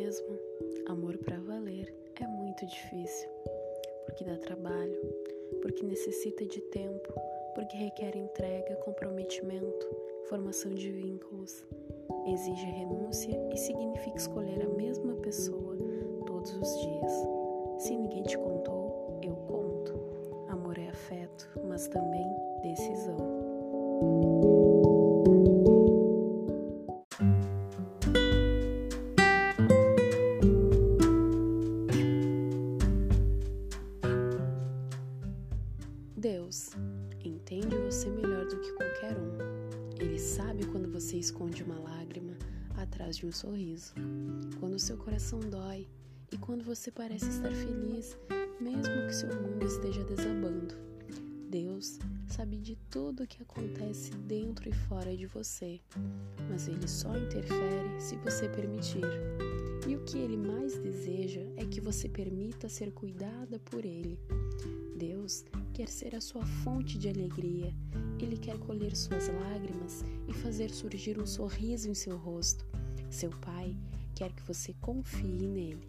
mesmo, amor para valer é muito difícil, porque dá trabalho, porque necessita de tempo, porque requer entrega, comprometimento, formação de vínculos, exige renúncia e significa escolher a mesma pessoa todos os dias. Se ninguém te contou, eu conto. Amor é afeto, mas também decisão. Deus entende você melhor do que qualquer um. Ele sabe quando você esconde uma lágrima atrás de um sorriso, quando seu coração dói e quando você parece estar feliz, mesmo que seu mundo esteja desabando. Deus sabe de tudo o que acontece dentro e fora de você, mas ele só interfere se você permitir. E o que ele mais deseja é que você permita ser cuidada por ele. Deus quer ser a sua fonte de alegria. Ele quer colher suas lágrimas e fazer surgir um sorriso em seu rosto. Seu Pai quer que você confie nele.